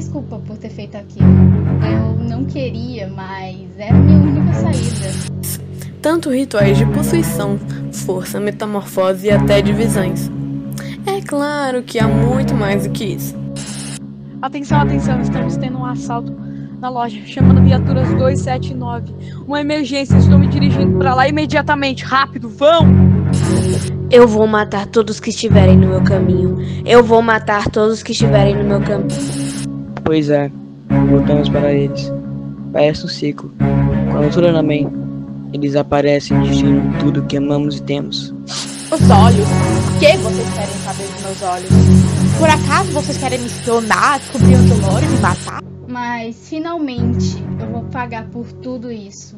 desculpa por ter feito aquilo. Eu não queria, mas era a minha única saída. Tanto rituais de possuição, força, metamorfose e até divisões. É claro que há muito mais do que isso. Atenção, atenção, estamos tendo um assalto na loja, chamando viaturas 279. Uma emergência, estou me dirigindo para lá imediatamente. Rápido, vão! Eu vou matar todos que estiverem no meu caminho. Eu vou matar todos que estiverem no meu caminho. Pois é, voltamos para eles. Parece um ciclo. Quando tudo anda bem, eles aparecem destruindo tudo que amamos e temos. Os olhos? O que vocês querem saber dos meus olhos? Por acaso vocês querem me espionar, descobrir onde eu moro e me matar? Mas finalmente eu vou pagar por tudo isso.